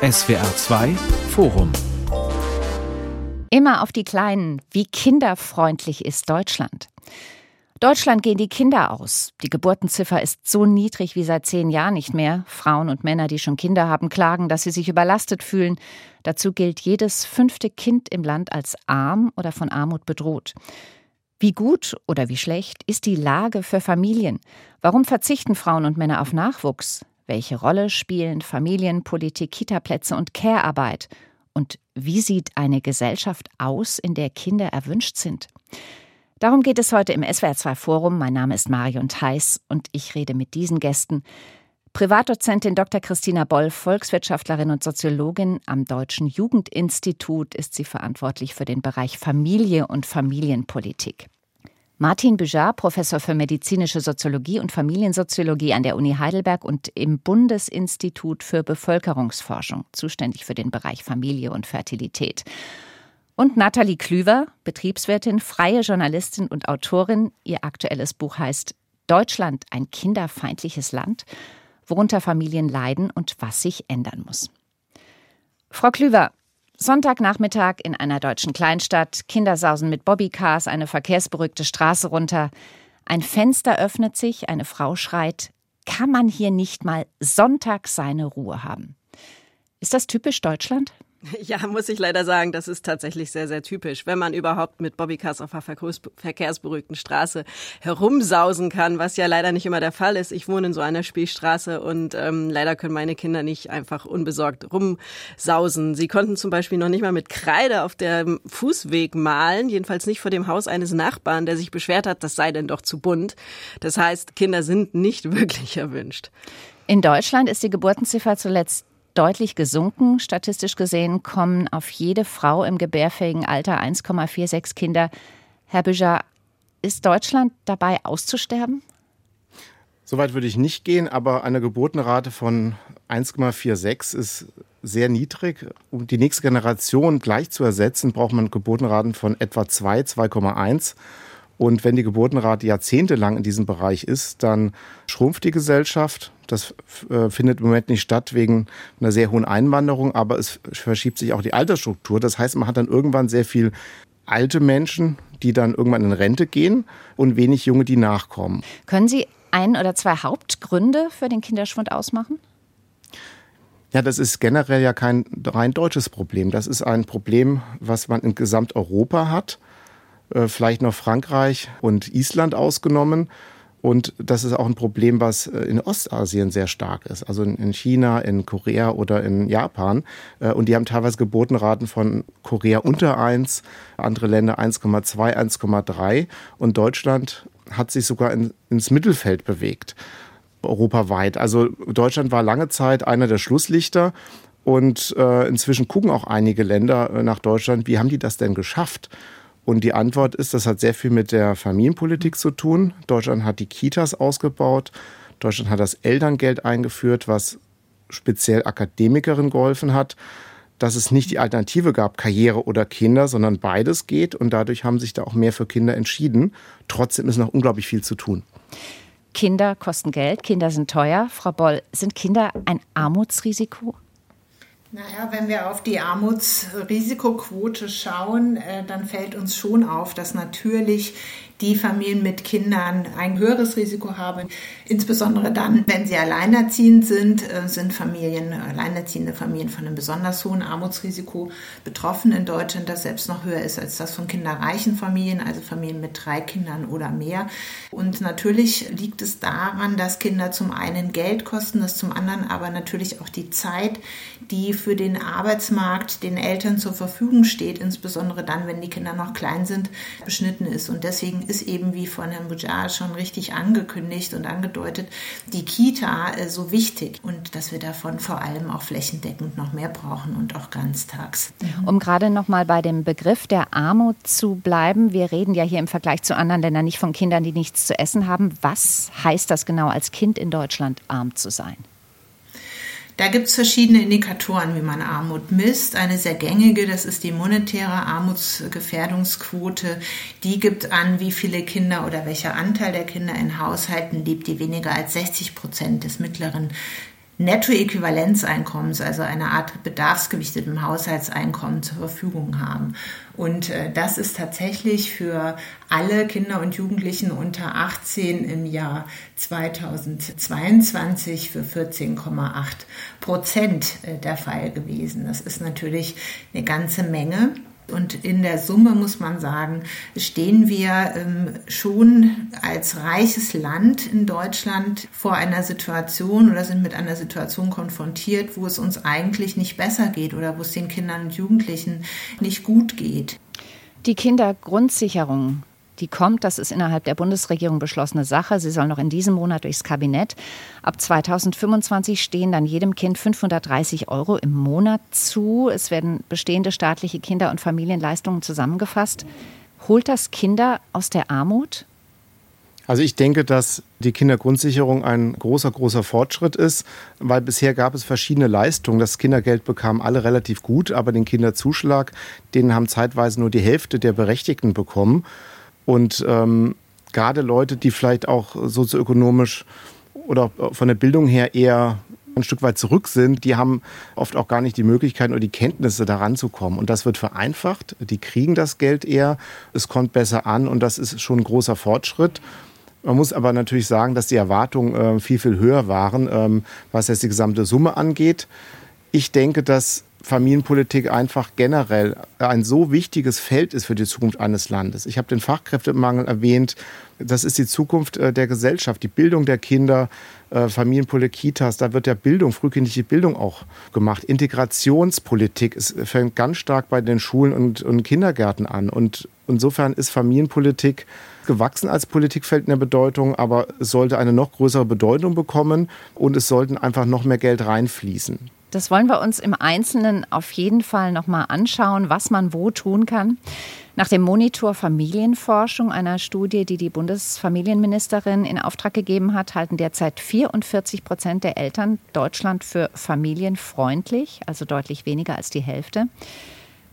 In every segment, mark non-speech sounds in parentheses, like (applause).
SWR 2 Forum Immer auf die Kleinen. Wie kinderfreundlich ist Deutschland? Deutschland gehen die Kinder aus. Die Geburtenziffer ist so niedrig wie seit zehn Jahren nicht mehr. Frauen und Männer, die schon Kinder haben, klagen, dass sie sich überlastet fühlen. Dazu gilt jedes fünfte Kind im Land als arm oder von Armut bedroht. Wie gut oder wie schlecht ist die Lage für Familien? Warum verzichten Frauen und Männer auf Nachwuchs? Welche Rolle spielen Familienpolitik, Kitaplätze und Care-Arbeit? Und wie sieht eine Gesellschaft aus, in der Kinder erwünscht sind? Darum geht es heute im SWR2 Forum. Mein Name ist Marion Theiss und ich rede mit diesen Gästen. Privatdozentin Dr. Christina Boll, Volkswirtschaftlerin und Soziologin am Deutschen Jugendinstitut, ist sie verantwortlich für den Bereich Familie und Familienpolitik. Martin Büjar, Professor für medizinische Soziologie und Familiensoziologie an der Uni Heidelberg und im Bundesinstitut für Bevölkerungsforschung, zuständig für den Bereich Familie und Fertilität. Und Nathalie Klüver, Betriebswirtin, freie Journalistin und Autorin. Ihr aktuelles Buch heißt Deutschland ein kinderfeindliches Land, worunter Familien leiden und was sich ändern muss. Frau Klüver, Sonntagnachmittag in einer deutschen Kleinstadt, Kindersausen mit Bobbycars, eine verkehrsberuhigte Straße runter. Ein Fenster öffnet sich, eine Frau schreit, kann man hier nicht mal Sonntag seine Ruhe haben? Ist das typisch Deutschland? (laughs) Ja, muss ich leider sagen, das ist tatsächlich sehr, sehr typisch. Wenn man überhaupt mit Bobbycars auf einer verkehrsberuhigten Straße herumsausen kann, was ja leider nicht immer der Fall ist. Ich wohne in so einer Spielstraße und ähm, leider können meine Kinder nicht einfach unbesorgt rumsausen. Sie konnten zum Beispiel noch nicht mal mit Kreide auf dem Fußweg malen, jedenfalls nicht vor dem Haus eines Nachbarn, der sich beschwert hat, das sei denn doch zu bunt. Das heißt, Kinder sind nicht (laughs) wirklich erwünscht. In Deutschland ist die Geburtenziffer zuletzt deutlich gesunken. Statistisch gesehen kommen auf jede Frau im gebärfähigen Alter 1,46 Kinder. Herr Büjar, ist Deutschland dabei auszusterben? Soweit würde ich nicht gehen, aber eine Geburtenrate von 1,46 ist sehr niedrig. Um die nächste Generation gleich zu ersetzen, braucht man Geburtenraten von etwa 2, 2,1. Und wenn die Geburtenrate jahrzehntelang in diesem Bereich ist, dann schrumpft die Gesellschaft. Das äh, findet im Moment nicht statt wegen einer sehr hohen Einwanderung, aber es verschiebt sich auch die Altersstruktur. Das heißt, man hat dann irgendwann sehr viel alte Menschen, die dann irgendwann in Rente gehen und wenig Junge, die nachkommen. Können Sie ein oder zwei Hauptgründe für den Kinderschwund ausmachen? Ja, das ist generell ja kein rein deutsches Problem. Das ist ein Problem, was man in Gesamteuropa hat. Äh, vielleicht noch Frankreich und Island ausgenommen. Und das ist auch ein Problem, was äh, in Ostasien sehr stark ist, also in China, in Korea oder in Japan. Äh, und die haben teilweise Geburtenraten von Korea unter 1, andere Länder 1,2, 1,3. Und Deutschland hat sich sogar in, ins Mittelfeld bewegt, europaweit. Also Deutschland war lange Zeit einer der Schlusslichter. Und inzwischen gucken auch einige Länder nach Deutschland, wie haben die das denn geschafft? Und die Antwort ist, das hat sehr viel mit der Familienpolitik zu tun. Deutschland hat die Kitas ausgebaut. Deutschland hat das Elterngeld eingeführt, was speziell Akademikerinnen geholfen hat, dass es nicht die Alternative gab, Karriere oder Kinder, sondern beides geht. Und dadurch haben sich da auch mehr für Kinder entschieden. Trotzdem ist noch unglaublich viel zu tun. Kinder kosten Geld, Kinder sind teuer. Frau Boll, sind Kinder ein Armutsrisiko? Naja, wenn wir auf die Armutsrisikoquote schauen, äh, dann fällt uns schon auf, dass natürlich die Familien mit Kindern ein höheres Risiko haben. Insbesondere dann, wenn sie alleinerziehend sind, äh, sind Familien, alleinerziehende Familien von einem besonders hohen Armutsrisiko betroffen in Deutschland, das selbst noch höher ist als das von kinderreichen Familien, also Familien mit drei Kindern oder mehr. Und natürlich liegt es daran, dass Kinder zum einen Geld kosten, das zum anderen aber natürlich auch die Zeit, die für den Arbeitsmarkt den Eltern zur Verfügung steht, insbesondere dann, wenn die Kinder noch klein sind, beschnitten ist. Und deswegen ist eben, wie von Herrn Bujar schon richtig angekündigt und angedeutet, die Kita äh, so wichtig und dass wir davon vor allem auch flächendeckend noch mehr brauchen und auch ganztags. Um gerade noch mal bei dem Begriff der Armut zu bleiben, wir reden ja hier im Vergleich zu anderen Ländern nicht von Kindern, die nichts zu essen haben. Was heißt das genau als Kind in Deutschland arm zu sein? Da gibt es verschiedene Indikatoren, wie man Armut misst. Eine sehr gängige, das ist die monetäre Armutsgefährdungsquote. Die gibt an, wie viele Kinder oder welcher Anteil der Kinder in Haushalten lebt, die weniger als 60 Prozent des mittleren Nettoäquivalenzeinkommens, also einer Art bedarfsgewichtetem Haushaltseinkommen zur Verfügung haben. Und äh, das ist tatsächlich für alle Kinder und Jugendlichen unter 18 im Jahr 2022 für 14,8 Prozent äh, der Fall gewesen. Das ist natürlich eine ganze Menge. Und in der Summe muss man sagen, stehen wir ähm, schon als reiches Land in Deutschland vor einer Situation oder sind mit einer Situation konfrontiert, wo es uns eigentlich nicht besser geht oder wo es den Kindern und Jugendlichen nicht gut geht. Die Kindergrundsicherung die kommt. Das ist innerhalb der Bundesregierung beschlossene Sache. Sie soll noch in diesem Monat durchs Kabinett. Ab 2025 stehen dann jedem Kind 530 Euro im Monat zu. Es werden bestehende staatliche Kinder- und Familienleistungen zusammengefasst. Holt das Kinder aus der Armut? Also ich denke, dass die Kindergrundsicherung ein großer, großer Fortschritt ist, weil bisher gab es verschiedene Leistungen. Das Kindergeld bekamen alle relativ gut, aber den Kinderzuschlag, den haben zeitweise nur die Hälfte der Berechtigten bekommen. Und ähm, gerade Leute, die vielleicht auch sozioökonomisch oder von der Bildung her eher ein Stück weit zurück sind, die haben oft auch gar nicht die Möglichkeiten oder die Kenntnisse, da ranzukommen. Und das wird vereinfacht. Die kriegen das Geld eher. Es kommt besser an und das ist schon ein großer Fortschritt. Man muss aber natürlich sagen, dass die Erwartungen äh, viel, viel höher waren, ähm, was jetzt die gesamte Summe angeht. Ich denke, dass Familienpolitik einfach generell ein so wichtiges Feld ist für die Zukunft eines Landes. Ich habe den Fachkräftemangel erwähnt. Das ist die Zukunft äh, der Gesellschaft, die Bildung der Kinder, äh, Familienpolitik, Kitas. Da wird ja Bildung, frühkindliche Bildung auch gemacht. Integrationspolitik es fängt ganz stark bei den Schulen und, und Kindergärten an. Und insofern ist Familienpolitik gewachsen als Politikfeld in der Bedeutung, aber sollte eine noch größere Bedeutung bekommen und es sollten einfach noch mehr Geld reinfließen. Das wollen wir uns im Einzelnen auf jeden Fall nochmal anschauen, was man wo tun kann. Nach dem Monitor Familienforschung, einer Studie, die die Bundesfamilienministerin in Auftrag gegeben hat, halten derzeit 44 Prozent der Eltern Deutschland für familienfreundlich, also deutlich weniger als die Hälfte.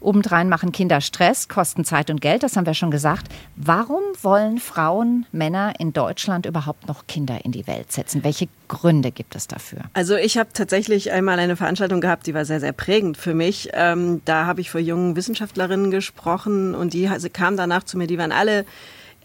Obendrein machen Kinder Stress, kosten Zeit und Geld, das haben wir schon gesagt. Warum wollen Frauen, Männer in Deutschland überhaupt noch Kinder in die Welt setzen? Welche Gründe gibt es dafür? Also ich habe tatsächlich einmal eine Veranstaltung gehabt, die war sehr, sehr prägend für mich. Ähm, da habe ich vor jungen Wissenschaftlerinnen gesprochen und die also, kamen danach zu mir, die waren alle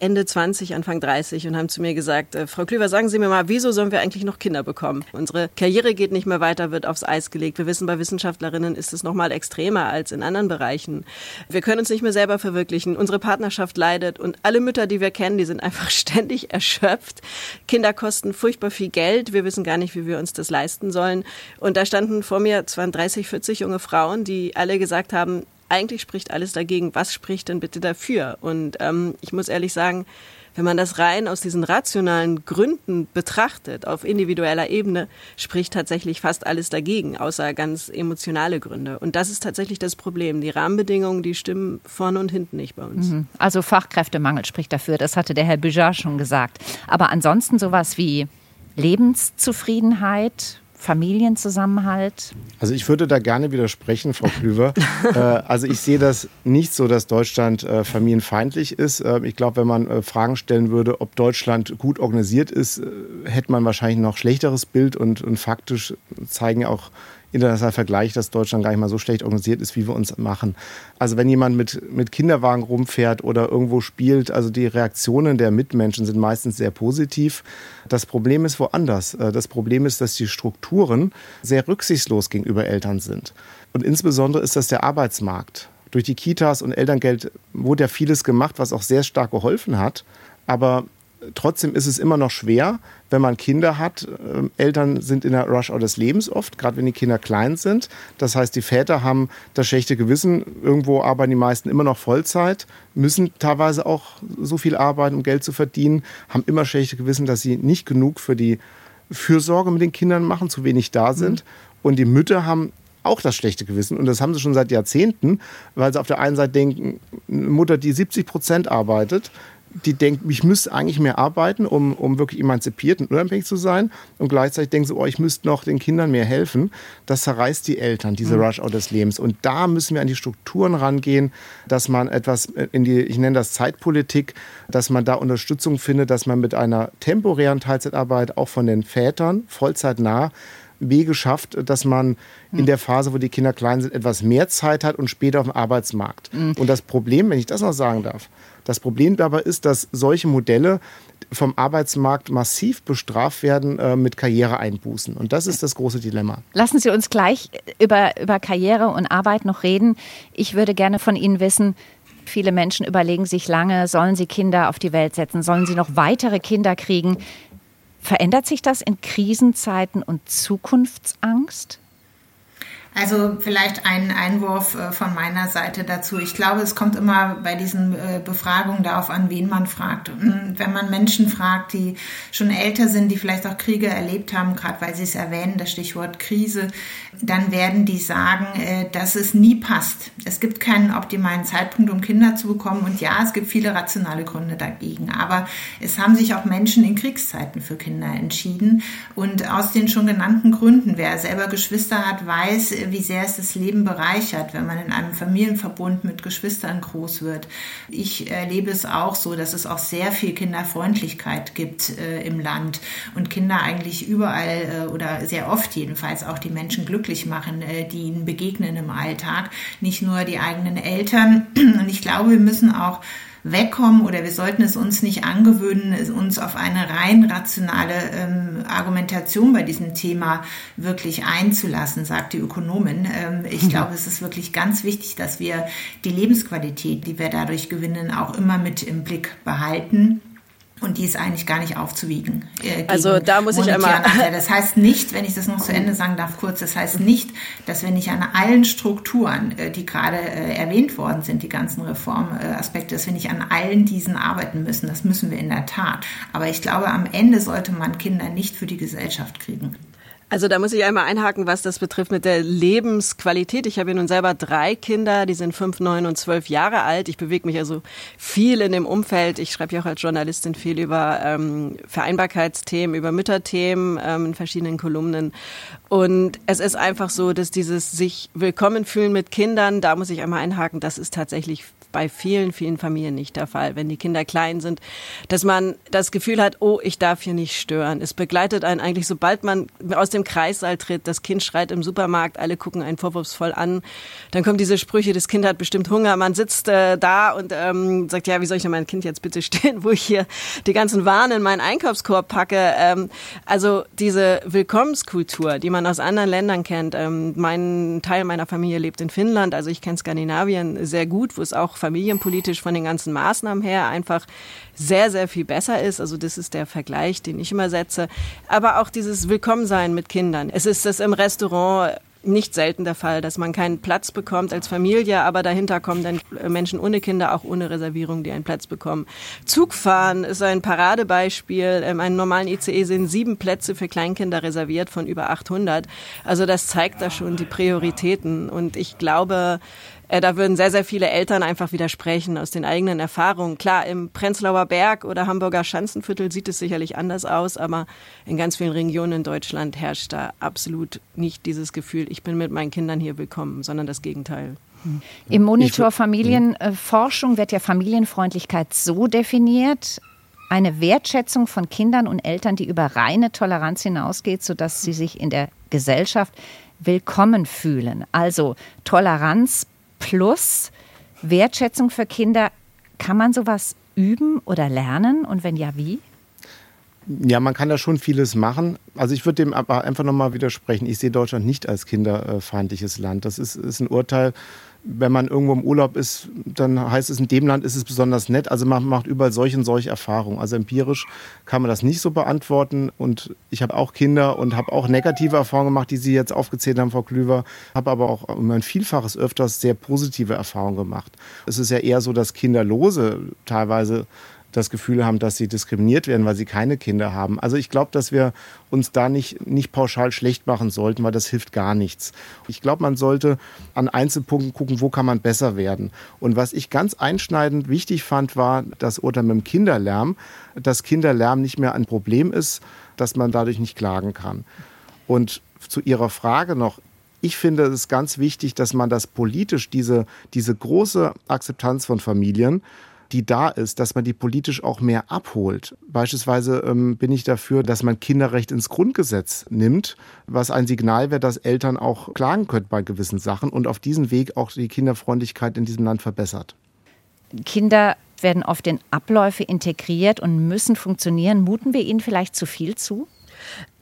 Ende 20, Anfang 30 und haben zu mir gesagt, äh, Frau Klüver, sagen Sie mir mal, wieso sollen wir eigentlich noch Kinder bekommen? Unsere Karriere geht nicht mehr weiter, wird aufs Eis gelegt. Wir wissen, bei Wissenschaftlerinnen ist es noch mal extremer als in anderen Bereichen. Wir können uns nicht mehr selber verwirklichen. Unsere Partnerschaft leidet und alle Mütter, die wir kennen, die sind einfach (laughs) ständig erschöpft. Kinder kosten furchtbar viel Geld. Wir wissen gar nicht, wie wir uns das leisten sollen. Und da standen vor mir, es waren 30, 40 junge Frauen, die alle gesagt haben, eigentlich spricht alles dagegen. Was spricht denn bitte dafür? Und ähm, ich muss ehrlich sagen, wenn man das rein aus diesen rationalen Gründen betrachtet, auf individueller Ebene, spricht tatsächlich fast alles dagegen, außer ganz emotionale Gründe. Und das ist tatsächlich das Problem. Die Rahmenbedingungen, die stimmen vorne und hinten nicht bei uns. Mhm. Also Fachkräftemangel spricht dafür, das hatte der Herr Büjar schon gesagt. Aber ansonsten sowas wie Lebenszufriedenheit, Familienzusammenhalt? Also ich würde da gerne widersprechen, Frau Klüver. (laughs) äh, also ich sehe das nicht so, dass Deutschland äh, familienfeindlich ist. Äh, ich glaube, wenn man äh, Fragen stellen würde, ob Deutschland gut organisiert ist, äh, hätte man wahrscheinlich noch schlechteres Bild und, und faktisch zeigen auch international Vergleich, dass Deutschland gar nicht mal so schlecht organisiert ist, wie wir uns machen. Also wenn jemand mit, mit Kinderwagen rumfährt oder irgendwo spielt, also die Reaktionen der Mitmenschen sind meistens sehr positiv. Das Problem ist woanders. Äh, das Problem ist, dass die Strukturen sehr rücksichtslos gegenüber Eltern sind. Und insbesondere ist das der Arbeitsmarkt. Durch die Kitas und Elterngeld wurde ja vieles gemacht, was auch sehr stark geholfen hat. Aber trotzdem ist es immer noch schwer, wenn man Kinder hat. Ähm, Eltern sind in der Rush-Hour des Lebens oft, gerade wenn die Kinder klein sind. Das heißt, die Väter haben das schlechte Gewissen. Irgendwo arbeiten die meisten immer noch Vollzeit, müssen teilweise auch so viel arbeiten, um Geld zu verdienen, haben immer schlechte Gewissen, dass sie nicht genug für die Fürsorge mit den Kindern machen, zu wenig da sind. Mhm. Und die Mütter haben auch das schlechte Gewissen. Und das haben sie schon seit Jahrzehnten, weil sie auf der einen Seite denken, eine Mutter, die 70 Prozent arbeitet, die denkt, ich müsste eigentlich mehr arbeiten, um, um wirklich emanzipiert und unabhängig zu sein. Und gleichzeitig denkt sie, oh, ich müsste noch den Kindern mehr helfen. Das zerreißt die Eltern, diese mhm. Rush-Out des Lebens. Und da müssen wir an die Strukturen rangehen, dass man etwas in die, ich nenne das Zeitpolitik, dass man da Unterstützung findet, dass man mit einer temporären Teilzeitarbeit auch von den Vätern vollzeitnah Wege schafft, dass man in der Phase, wo die Kinder klein sind, etwas mehr Zeit hat und später auf dem Arbeitsmarkt. Mhm. Und das Problem, wenn ich das noch sagen darf, das Problem dabei ist, dass solche Modelle vom Arbeitsmarkt massiv bestraft werden äh, mit Karriereeinbußen. Und das ist das große Dilemma. Lassen Sie uns gleich über, über Karriere und Arbeit noch reden. Ich würde gerne von Ihnen wissen, viele Menschen überlegen sich lange, sollen sie Kinder auf die Welt setzen, sollen sie noch weitere Kinder kriegen. Verändert sich das in Krisenzeiten und Zukunftsangst? Also vielleicht ein Einwurf äh, von meiner Seite dazu. Ich glaube, es kommt immer bei diesen äh, Befragungen darauf an, wen man fragt. Hm, wenn man Menschen fragt, die schon älter sind, die vielleicht auch Kriege erlebt haben, gerade weil Sie es erwähnen, das Stichwort Krise, dann werden die sagen, äh, dass es nie passt. Es gibt keinen optimalen Zeitpunkt, um Kinder zu bekommen. Und ja, es gibt viele rationale Gründe dagegen. Aber es haben sich auch Menschen in Kriegszeiten für Kinder entschieden. Und aus den schon genannten Gründen, wer selber Geschwister hat, weiß, wie sehr es das Leben bereichert, wenn man in einem Familienverbund mit Geschwistern groß wird. Ich erlebe es auch so, dass es auch sehr viel Kinderfreundlichkeit gibt äh, im Land und Kinder eigentlich überall äh, oder sehr oft jedenfalls auch die Menschen glücklich machen, äh, die ihnen begegnen im Alltag, nicht nur die eigenen Eltern. Und ich glaube, wir müssen auch wegkommen oder wir sollten es uns nicht angewöhnen, uns auf eine rein rationale ähm, Argumentation bei diesem Thema wirklich einzulassen, sagt die Ökonomin. Ähm, ich mhm. glaube, es ist wirklich ganz wichtig, dass wir die Lebensqualität, die wir dadurch gewinnen, auch immer mit im Blick behalten und die ist eigentlich gar nicht aufzuwiegen. Äh, also da muss ich einmal. Das heißt nicht, wenn ich das noch zu Ende sagen darf, kurz, das heißt nicht, dass wir nicht an allen Strukturen, äh, die gerade äh, erwähnt worden sind, die ganzen Reformaspekte, dass wir nicht an allen diesen arbeiten müssen. Das müssen wir in der Tat. Aber ich glaube, am Ende sollte man Kinder nicht für die Gesellschaft kriegen. Also da muss ich einmal einhaken, was das betrifft mit der Lebensqualität. Ich habe ja nun selber drei Kinder, die sind fünf, neun und zwölf Jahre alt. Ich bewege mich also viel in dem Umfeld. Ich schreibe ja auch als Journalistin viel über ähm, Vereinbarkeitsthemen, über Mütterthemen ähm, in verschiedenen Kolumnen. Und es ist einfach so, dass dieses sich willkommen fühlen mit Kindern, da muss ich einmal einhaken, das ist tatsächlich bei vielen, vielen Familien nicht der Fall, wenn die Kinder klein sind, dass man das Gefühl hat, oh, ich darf hier nicht stören. Es begleitet einen eigentlich, sobald man aus dem Kreissaal tritt, das Kind schreit im Supermarkt, alle gucken einen vorwurfsvoll an, dann kommen diese Sprüche, das Kind hat bestimmt Hunger, man sitzt äh, da und ähm, sagt, ja, wie soll ich denn mein Kind jetzt bitte (laughs) stehen, wo ich hier die ganzen Waren in meinen Einkaufskorb packe. Ähm, also diese Willkommenskultur, die man aus anderen Ländern kennt. Ähm, mein Teil meiner Familie lebt in Finnland, also ich kenne Skandinavien sehr gut, wo es auch familienpolitisch von den ganzen Maßnahmen her einfach sehr, sehr viel besser ist. Also das ist der Vergleich, den ich immer setze. Aber auch dieses Willkommensein mit Kindern. Es ist das im Restaurant nicht selten der Fall, dass man keinen Platz bekommt als Familie, aber dahinter kommen dann Menschen ohne Kinder, auch ohne Reservierung, die einen Platz bekommen. Zugfahren ist ein Paradebeispiel. In einem normalen ICE sind sieben Plätze für Kleinkinder reserviert von über 800. Also das zeigt da schon die Prioritäten. Und ich glaube, äh, da würden sehr, sehr viele Eltern einfach widersprechen aus den eigenen Erfahrungen. Klar, im Prenzlauer Berg oder Hamburger Schanzenviertel sieht es sicherlich anders aus, aber in ganz vielen Regionen in Deutschland herrscht da absolut nicht dieses Gefühl, ich bin mit meinen Kindern hier willkommen, sondern das Gegenteil. Im Monitor Familienforschung wird ja Familienfreundlichkeit so definiert, eine Wertschätzung von Kindern und Eltern, die über reine Toleranz hinausgeht, sodass sie sich in der Gesellschaft willkommen fühlen. Also Toleranz plus Wertschätzung für Kinder. Kann man sowas üben oder lernen und wenn ja, wie? Ja, man kann da schon vieles machen. Also ich würde dem aber einfach nochmal widersprechen. Ich sehe Deutschland nicht als kinderfeindliches Land. Das ist, ist ein Urteil, wenn man irgendwo im Urlaub ist, dann heißt es, in dem Land ist es besonders nett. Also man macht überall solche und solche Erfahrungen. Also empirisch kann man das nicht so beantworten. Und ich habe auch Kinder und habe auch negative Erfahrungen gemacht, die Sie jetzt aufgezählt haben, Frau Klüver. Habe aber auch um ein Vielfaches öfters sehr positive Erfahrungen gemacht. Es ist ja eher so, dass Kinderlose teilweise das Gefühl haben, dass sie diskriminiert werden, weil sie keine Kinder haben. Also ich glaube, dass wir uns da nicht, nicht pauschal schlecht machen sollten, weil das hilft gar nichts. Ich glaube, man sollte an Einzelpunkten gucken, wo kann man besser werden. Und was ich ganz einschneidend wichtig fand, war das Urteil mit dem Kinderlärm, dass Kinderlärm nicht mehr ein Problem ist, dass man dadurch nicht klagen kann. Und zu Ihrer Frage noch, ich finde es ganz wichtig, dass man das politisch, diese, diese große Akzeptanz von Familien, die da ist, dass man die politisch auch mehr abholt. Beispielsweise ähm, bin ich dafür, dass man Kinderrecht ins Grundgesetz nimmt, was ein Signal wäre, dass Eltern auch klagen können bei gewissen Sachen und auf diesem Weg auch die Kinderfreundlichkeit in diesem Land verbessert. Kinder werden oft in Abläufe integriert und müssen funktionieren. Muten wir ihnen vielleicht zu viel zu?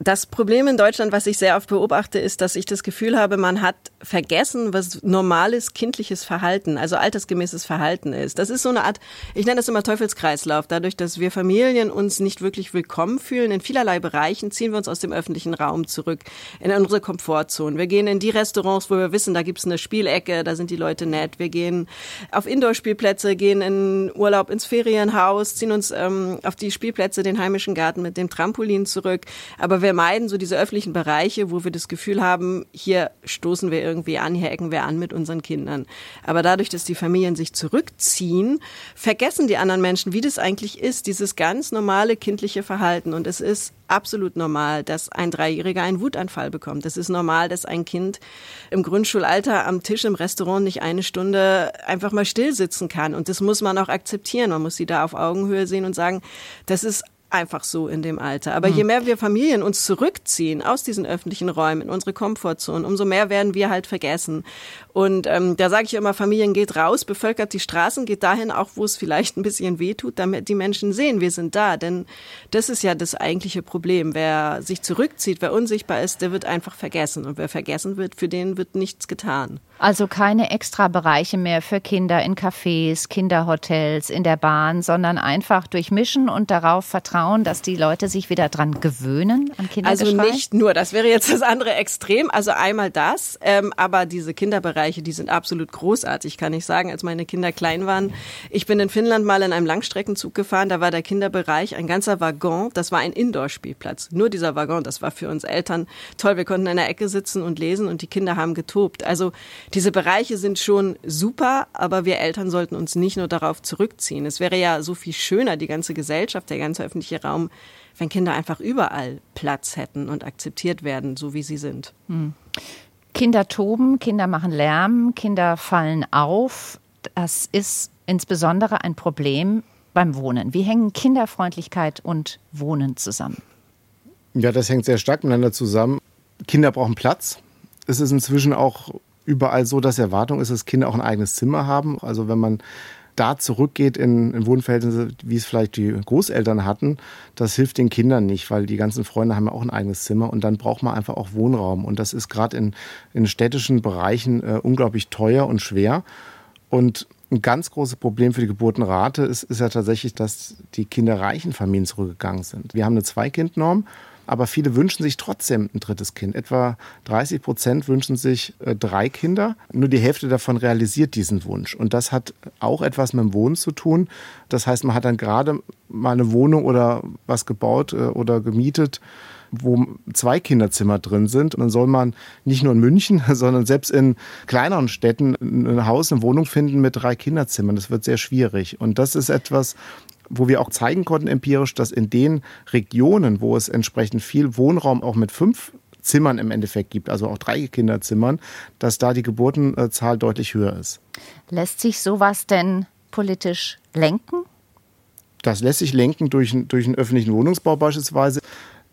Das Problem in Deutschland, was ich sehr oft beobachte, ist, dass ich das Gefühl habe, man hat vergessen, was normales kindliches Verhalten, also altersgemäßes Verhalten ist. Das ist so eine Art, ich nenne das immer Teufelskreislauf. Dadurch, dass wir Familien uns nicht wirklich willkommen fühlen in vielerlei Bereichen, ziehen wir uns aus dem öffentlichen Raum zurück in unsere Komfortzone. Wir gehen in die Restaurants, wo wir wissen, da gibt's eine Spielecke, da sind die Leute nett. Wir gehen auf Indoor-Spielplätze, gehen in Urlaub ins Ferienhaus, ziehen uns ähm, auf die Spielplätze, den heimischen Garten mit dem Trampolin zurück. Aber wir meiden so diese öffentlichen Bereiche, wo wir das Gefühl haben, hier stoßen wir irgendwie an, hier ecken wir an mit unseren Kindern. Aber dadurch, dass die Familien sich zurückziehen, vergessen die anderen Menschen, wie das eigentlich ist, dieses ganz normale kindliche Verhalten. Und es ist absolut normal, dass ein Dreijähriger einen Wutanfall bekommt. Es ist normal, dass ein Kind im Grundschulalter am Tisch im Restaurant nicht eine Stunde einfach mal still sitzen kann. Und das muss man auch akzeptieren. Man muss sie da auf Augenhöhe sehen und sagen, das ist einfach so in dem Alter. Aber mhm. je mehr wir Familien uns zurückziehen aus diesen öffentlichen Räumen in unsere Komfortzone, umso mehr werden wir halt vergessen. Und ähm, da sage ich immer, Familien geht raus, bevölkert die Straßen, geht dahin auch, wo es vielleicht ein bisschen weh tut, damit die Menschen sehen, wir sind da. Denn das ist ja das eigentliche Problem. Wer sich zurückzieht, wer unsichtbar ist, der wird einfach vergessen. Und wer vergessen wird, für den wird nichts getan. Also keine extra Bereiche mehr für Kinder in Cafés, Kinderhotels, in der Bahn, sondern einfach durchmischen und darauf vertrauen, dass die Leute sich wieder dran gewöhnen an Kindergeschrei? Also nicht nur, das wäre jetzt das andere Extrem. Also einmal das, ähm, aber diese Kinderbereiche, die sind absolut großartig, kann ich sagen, als meine Kinder klein waren. Ich bin in Finnland mal in einem Langstreckenzug gefahren, da war der Kinderbereich ein ganzer Waggon, das war ein Indoor-Spielplatz. Nur dieser Waggon, das war für uns Eltern toll. Wir konnten in der Ecke sitzen und lesen und die Kinder haben getobt. Also diese Bereiche sind schon super, aber wir Eltern sollten uns nicht nur darauf zurückziehen. Es wäre ja so viel schöner, die ganze Gesellschaft, der ganze öffentliche Raum, wenn Kinder einfach überall Platz hätten und akzeptiert werden, so wie sie sind. Hm. Kinder toben, Kinder machen Lärm, Kinder fallen auf. Das ist insbesondere ein Problem beim Wohnen. Wie hängen Kinderfreundlichkeit und Wohnen zusammen? Ja, das hängt sehr stark miteinander zusammen. Kinder brauchen Platz. Es ist inzwischen auch überall so, dass Erwartung ist, dass Kinder auch ein eigenes Zimmer haben. Also wenn man da zurückgeht in, in Wohnverhältnisse, wie es vielleicht die Großeltern hatten, das hilft den Kindern nicht, weil die ganzen Freunde haben ja auch ein eigenes Zimmer und dann braucht man einfach auch Wohnraum. Und das ist gerade in, in städtischen Bereichen äh, unglaublich teuer und schwer. Und ein ganz großes Problem für die Geburtenrate ist, ist ja tatsächlich, dass die kinderreichen Familien zurückgegangen sind. Wir haben eine Zweikindnorm aber viele wünschen sich trotzdem ein drittes Kind. Etwa 30 Prozent wünschen sich äh, drei Kinder. Nur die Hälfte davon realisiert diesen Wunsch. Und das hat auch etwas mit dem Wohnen zu tun. Das heißt, man hat dann gerade mal eine Wohnung oder was gebaut äh, oder gemietet wo zwei Kinderzimmer drin sind. Und dann soll man nicht nur in München, (laughs) sondern selbst in kleineren Städten ein Haus, eine Wohnung finden mit drei Kinderzimmern. Das wird sehr schwierig. Und das ist etwas, wo wir auch zeigen konnten empirisch, dass in den Regionen, wo es entsprechend viel Wohnraum auch mit fünf Zimmern im Endeffekt gibt, also auch drei Kinderzimmern, dass da die Geburtenzahl deutlich höher ist. Lässt sich sowas denn politisch lenken? Das lässt sich lenken durch, durch einen öffentlichen Wohnungsbau beispielsweise.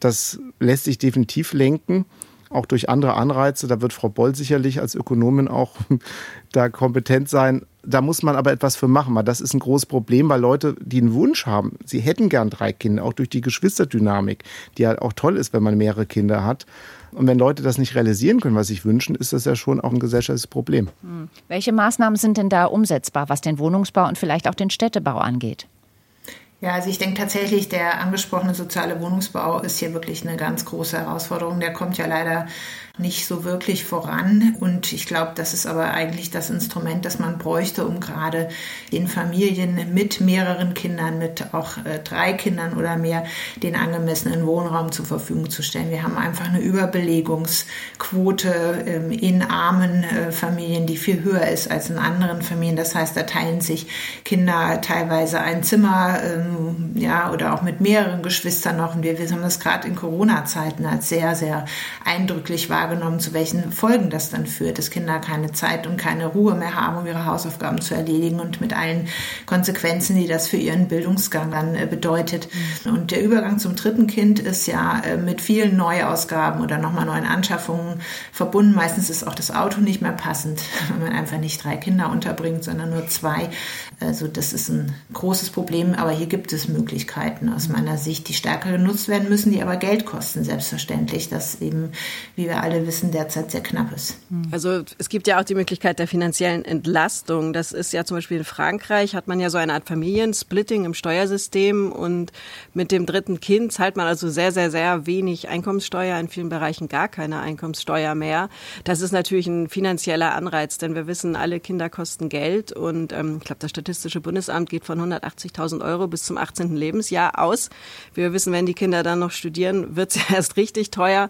Das lässt sich definitiv lenken auch durch andere Anreize. Da wird Frau Boll sicherlich als Ökonomin auch (laughs) da kompetent sein. Da muss man aber etwas für machen, weil das ist ein großes Problem, weil Leute, die einen Wunsch haben, sie hätten gern drei Kinder, auch durch die Geschwisterdynamik, die ja auch toll ist, wenn man mehrere Kinder hat. Und wenn Leute das nicht realisieren können, was sie wünschen, ist das ja schon auch ein gesellschaftliches Problem. Hm. Welche Maßnahmen sind denn da umsetzbar, was den Wohnungsbau und vielleicht auch den Städtebau angeht? Ja, also ich denke tatsächlich, der angesprochene soziale Wohnungsbau ist hier wirklich eine ganz große Herausforderung. Der kommt ja leider nicht so wirklich voran. Und ich glaube, das ist aber eigentlich das Instrument, das man bräuchte, um gerade den Familien mit mehreren Kindern, mit auch äh, drei Kindern oder mehr, den angemessenen Wohnraum zur Verfügung zu stellen. Wir haben einfach eine Überbelegungsquote ähm, in armen äh, Familien, die viel höher ist als in anderen Familien. Das heißt, da teilen sich Kinder teilweise ein Zimmer, ähm, ja, oder auch mit mehreren Geschwistern noch. Und wir, wir haben das gerade in Corona-Zeiten als sehr, sehr eindrücklich wahrgenommen wahrgenommen, zu welchen Folgen das dann führt, dass Kinder keine Zeit und keine Ruhe mehr haben, um ihre Hausaufgaben zu erledigen und mit allen Konsequenzen, die das für ihren Bildungsgang dann äh, bedeutet. Mhm. Und der Übergang zum dritten Kind ist ja äh, mit vielen Neuausgaben oder nochmal neuen Anschaffungen verbunden. Meistens ist auch das Auto nicht mehr passend, (laughs) wenn man einfach nicht drei Kinder unterbringt, sondern nur zwei. Also das ist ein großes Problem, aber hier gibt es Möglichkeiten aus meiner Sicht, die stärker genutzt werden müssen, die aber Geld kosten, selbstverständlich, das eben, wie wir alle wissen, derzeit sehr knapp ist. Also es gibt ja auch die Möglichkeit der finanziellen Entlastung. Das ist ja zum Beispiel in Frankreich, hat man ja so eine Art Familiensplitting im Steuersystem und mit dem dritten Kind zahlt man also sehr, sehr, sehr wenig Einkommenssteuer, in vielen Bereichen gar keine Einkommenssteuer mehr. Das ist natürlich ein finanzieller Anreiz, denn wir wissen, alle Kinder kosten Geld und ähm, ich glaube, das Statistische Bundesamt geht von 180.000 Euro bis zum 18. Lebensjahr aus. Wir wissen, wenn die Kinder dann noch studieren, wird es ja (laughs) erst richtig teuer.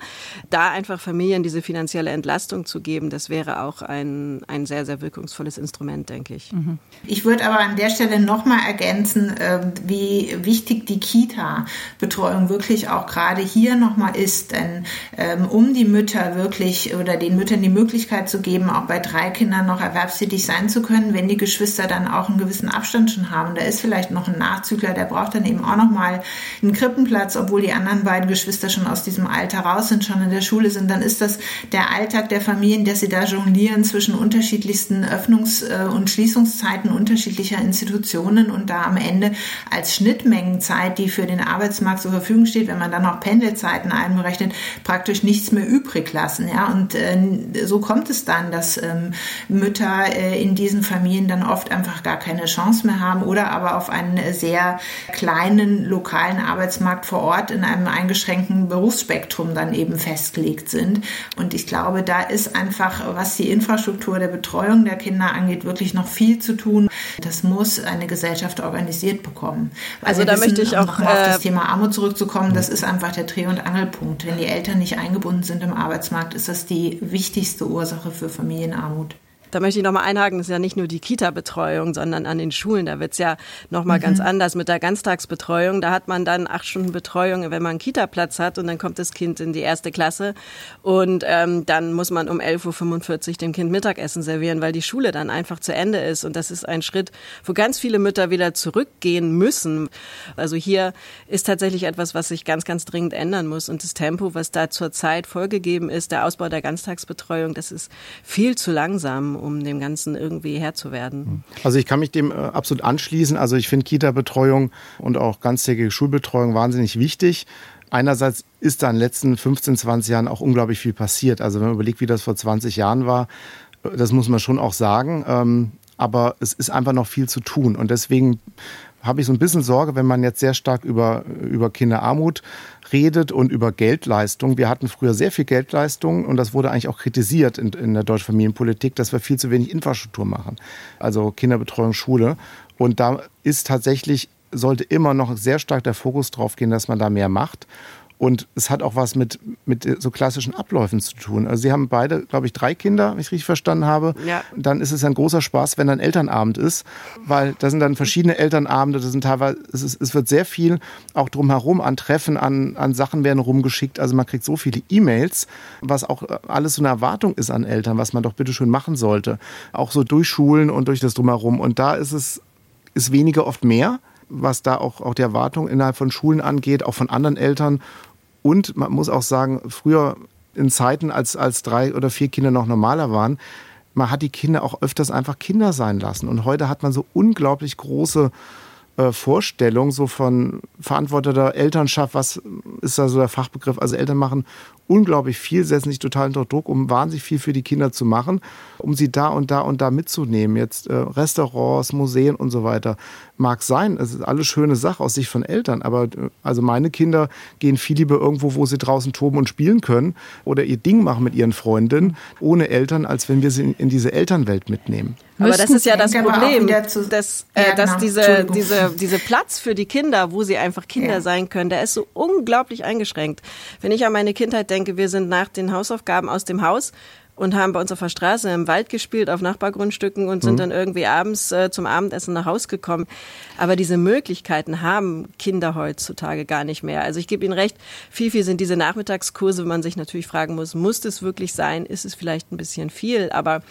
Da einfach Familien diese finanzielle Entlastung zu geben, das wäre auch ein, ein sehr, sehr wirkungsvolles Instrument, denke ich. Mhm. Ich würde aber an der Stelle nochmal ergänzen, ähm, wie wichtig die Kita-Betreuung wirklich auch gerade hier nochmal ist. Denn ähm, um die Mütter wirklich oder den Müttern die Möglichkeit zu geben, auch bei drei Kindern noch erwerbstätig sein zu können, wenn die Geschwister dann auch einen gewissen Abstand schon haben. Da ist vielleicht noch ein Nachzügler, der braucht dann eben auch noch mal einen Krippenplatz, obwohl die anderen beiden Geschwister schon aus diesem Alter raus sind, schon in der Schule sind. Dann ist das der Alltag der Familien, dass sie da jonglieren zwischen unterschiedlichsten Öffnungs- äh, und Schließungszeiten unterschiedlicher Institutionen und da am Ende als Schnittmengenzeit, die für den Arbeitsmarkt zur Verfügung steht, wenn man dann auch Pendelzeiten einberechnet, praktisch nichts mehr übrig lassen. Ja, und äh, so kommt es dann, dass ähm, Mütter äh, in diesen Familien dann oft einfach gar keine Chance mehr haben oder aber auf einen sehr kleinen lokalen Arbeitsmarkt vor Ort in einem eingeschränkten Berufsspektrum dann eben festgelegt sind. Und ich glaube, da ist einfach, was die Infrastruktur der Betreuung der Kinder angeht, wirklich noch viel zu tun. Das muss eine Gesellschaft organisiert bekommen. also da wissen, möchte ich auch um auf das äh, Thema Armut zurückzukommen. Das ist einfach der Dreh- und Angelpunkt. Wenn die Eltern nicht eingebunden sind im Arbeitsmarkt, ist das die wichtigste Ursache für Familienarmut. Da möchte ich nochmal einhaken, das ist ja nicht nur die Kita-Betreuung, sondern an den Schulen. Da wird's ja nochmal mhm. ganz anders mit der Ganztagsbetreuung. Da hat man dann acht Stunden Betreuung, wenn man einen Kita-Platz hat und dann kommt das Kind in die erste Klasse und ähm, dann muss man um 11.45 Uhr dem Kind Mittagessen servieren, weil die Schule dann einfach zu Ende ist. Und das ist ein Schritt, wo ganz viele Mütter wieder zurückgehen müssen. Also hier ist tatsächlich etwas, was sich ganz, ganz dringend ändern muss. Und das Tempo, was da zurzeit vorgegeben ist, der Ausbau der Ganztagsbetreuung, das ist viel zu langsam um dem Ganzen irgendwie Herr zu werden. Also ich kann mich dem äh, absolut anschließen. Also ich finde Kita-Betreuung und auch ganztägige Schulbetreuung wahnsinnig wichtig. Einerseits ist da in den letzten 15, 20 Jahren auch unglaublich viel passiert. Also wenn man überlegt, wie das vor 20 Jahren war, äh, das muss man schon auch sagen. Ähm, aber es ist einfach noch viel zu tun. Und deswegen habe ich so ein bisschen Sorge, wenn man jetzt sehr stark über, über Kinderarmut redet und über Geldleistung. Wir hatten früher sehr viel Geldleistung und das wurde eigentlich auch kritisiert in, in der deutschen Familienpolitik, dass wir viel zu wenig Infrastruktur machen. Also Kinderbetreuung, Schule. Und da ist tatsächlich, sollte immer noch sehr stark der Fokus drauf gehen, dass man da mehr macht. Und es hat auch was mit, mit so klassischen Abläufen zu tun. Also Sie haben beide, glaube ich, drei Kinder, wenn ich richtig verstanden habe. Ja. Dann ist es ein großer Spaß, wenn dann Elternabend ist, weil da sind dann verschiedene Elternabende. Das sind teilweise, es, ist, es wird sehr viel auch drumherum an Treffen, an, an Sachen werden rumgeschickt. Also man kriegt so viele E-Mails, was auch alles so eine Erwartung ist an Eltern, was man doch bitte schön machen sollte. Auch so durch Schulen und durch das drumherum. Und da ist es, ist weniger oft mehr was da auch, auch die Erwartung innerhalb von Schulen angeht, auch von anderen Eltern und man muss auch sagen, früher in Zeiten, als, als drei oder vier Kinder noch normaler waren, man hat die Kinder auch öfters einfach Kinder sein lassen. Und heute hat man so unglaublich große äh, Vorstellung so von verantworteter Elternschaft, was ist da so der Fachbegriff? Also Eltern machen unglaublich viel, setzen sich total unter Druck, um wahnsinnig viel für die Kinder zu machen, um sie da und da und da mitzunehmen. Jetzt äh, Restaurants, Museen und so weiter. Mag sein, es ist alles schöne Sache aus Sicht von Eltern, aber äh, also meine Kinder gehen viel lieber irgendwo, wo sie draußen toben und spielen können oder ihr Ding machen mit ihren Freundinnen, ohne Eltern, als wenn wir sie in, in diese Elternwelt mitnehmen. Aber das ist ja das Problem, dass, äh, dass genau. diese, diese, diese Platz für die Kinder, wo sie einfach Kinder ja. sein können, der ist so unglaublich eingeschränkt. Wenn ich an meine Kindheit denke, wir sind nach den Hausaufgaben aus dem Haus und haben bei uns auf der Straße im Wald gespielt, auf Nachbargrundstücken und sind mhm. dann irgendwie abends äh, zum Abendessen nach Hause gekommen. Aber diese Möglichkeiten haben Kinder heutzutage gar nicht mehr. Also ich gebe Ihnen recht, viel, viel sind diese Nachmittagskurse, wo man sich natürlich fragen muss, muss das wirklich sein? Ist es vielleicht ein bisschen viel? Aber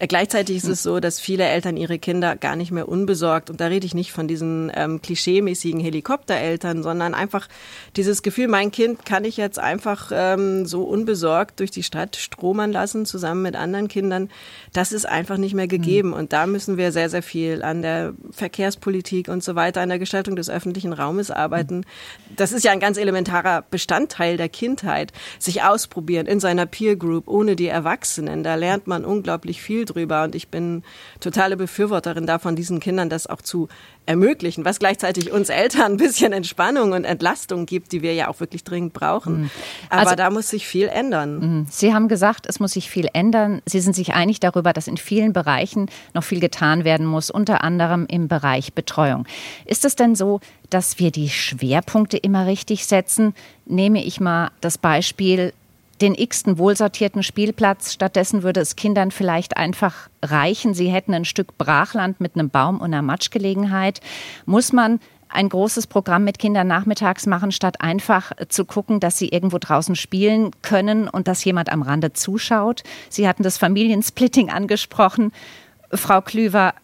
gleichzeitig ist es so, dass viele Eltern ihre Kinder gar nicht mehr unbesorgt, und da rede ich nicht von diesen ähm, klischeemäßigen Helikoptereltern, sondern einfach dieses Gefühl, mein Kind kann ich jetzt einfach ähm, so unbesorgt durch die Stadt stromern lassen, zusammen mit anderen Kindern. Das ist einfach nicht mehr gegeben. Mhm. Und da müssen wir sehr, sehr viel an der Verkehrspolitik und so weiter, an der Gestaltung des öffentlichen Raumes arbeiten. Mhm. Das ist ja ein ganz elementarer Bestandteil der Kindheit. Sich ausprobieren in seiner Peer Group ohne die Erwachsenen. Da lernt man unglaublich viel viel drüber und ich bin totale Befürworterin davon, diesen Kindern das auch zu ermöglichen, was gleichzeitig uns Eltern ein bisschen Entspannung und Entlastung gibt, die wir ja auch wirklich dringend brauchen. Mhm. Aber also, da muss sich viel ändern. Mhm. Sie haben gesagt, es muss sich viel ändern. Sie sind sich einig darüber, dass in vielen Bereichen noch viel getan werden muss, unter anderem im Bereich Betreuung. Ist es denn so, dass wir die Schwerpunkte immer richtig setzen? Nehme ich mal das Beispiel den x-ten wohlsortierten Spielplatz. Stattdessen würde es Kindern vielleicht einfach reichen, sie hätten ein Stück Brachland mit einem Baum und einer Matschgelegenheit. Muss man ein großes Programm mit Kindern nachmittags machen, statt einfach zu gucken, dass sie irgendwo draußen spielen können und dass jemand am Rande zuschaut. Sie hatten das Familiensplitting angesprochen. Frau Klüver,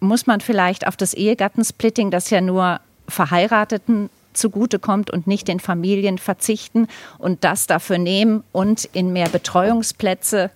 muss man vielleicht auf das Ehegattensplitting, das ja nur Verheirateten zugutekommt und nicht den Familien verzichten und das dafür nehmen und in mehr Betreuungsplätze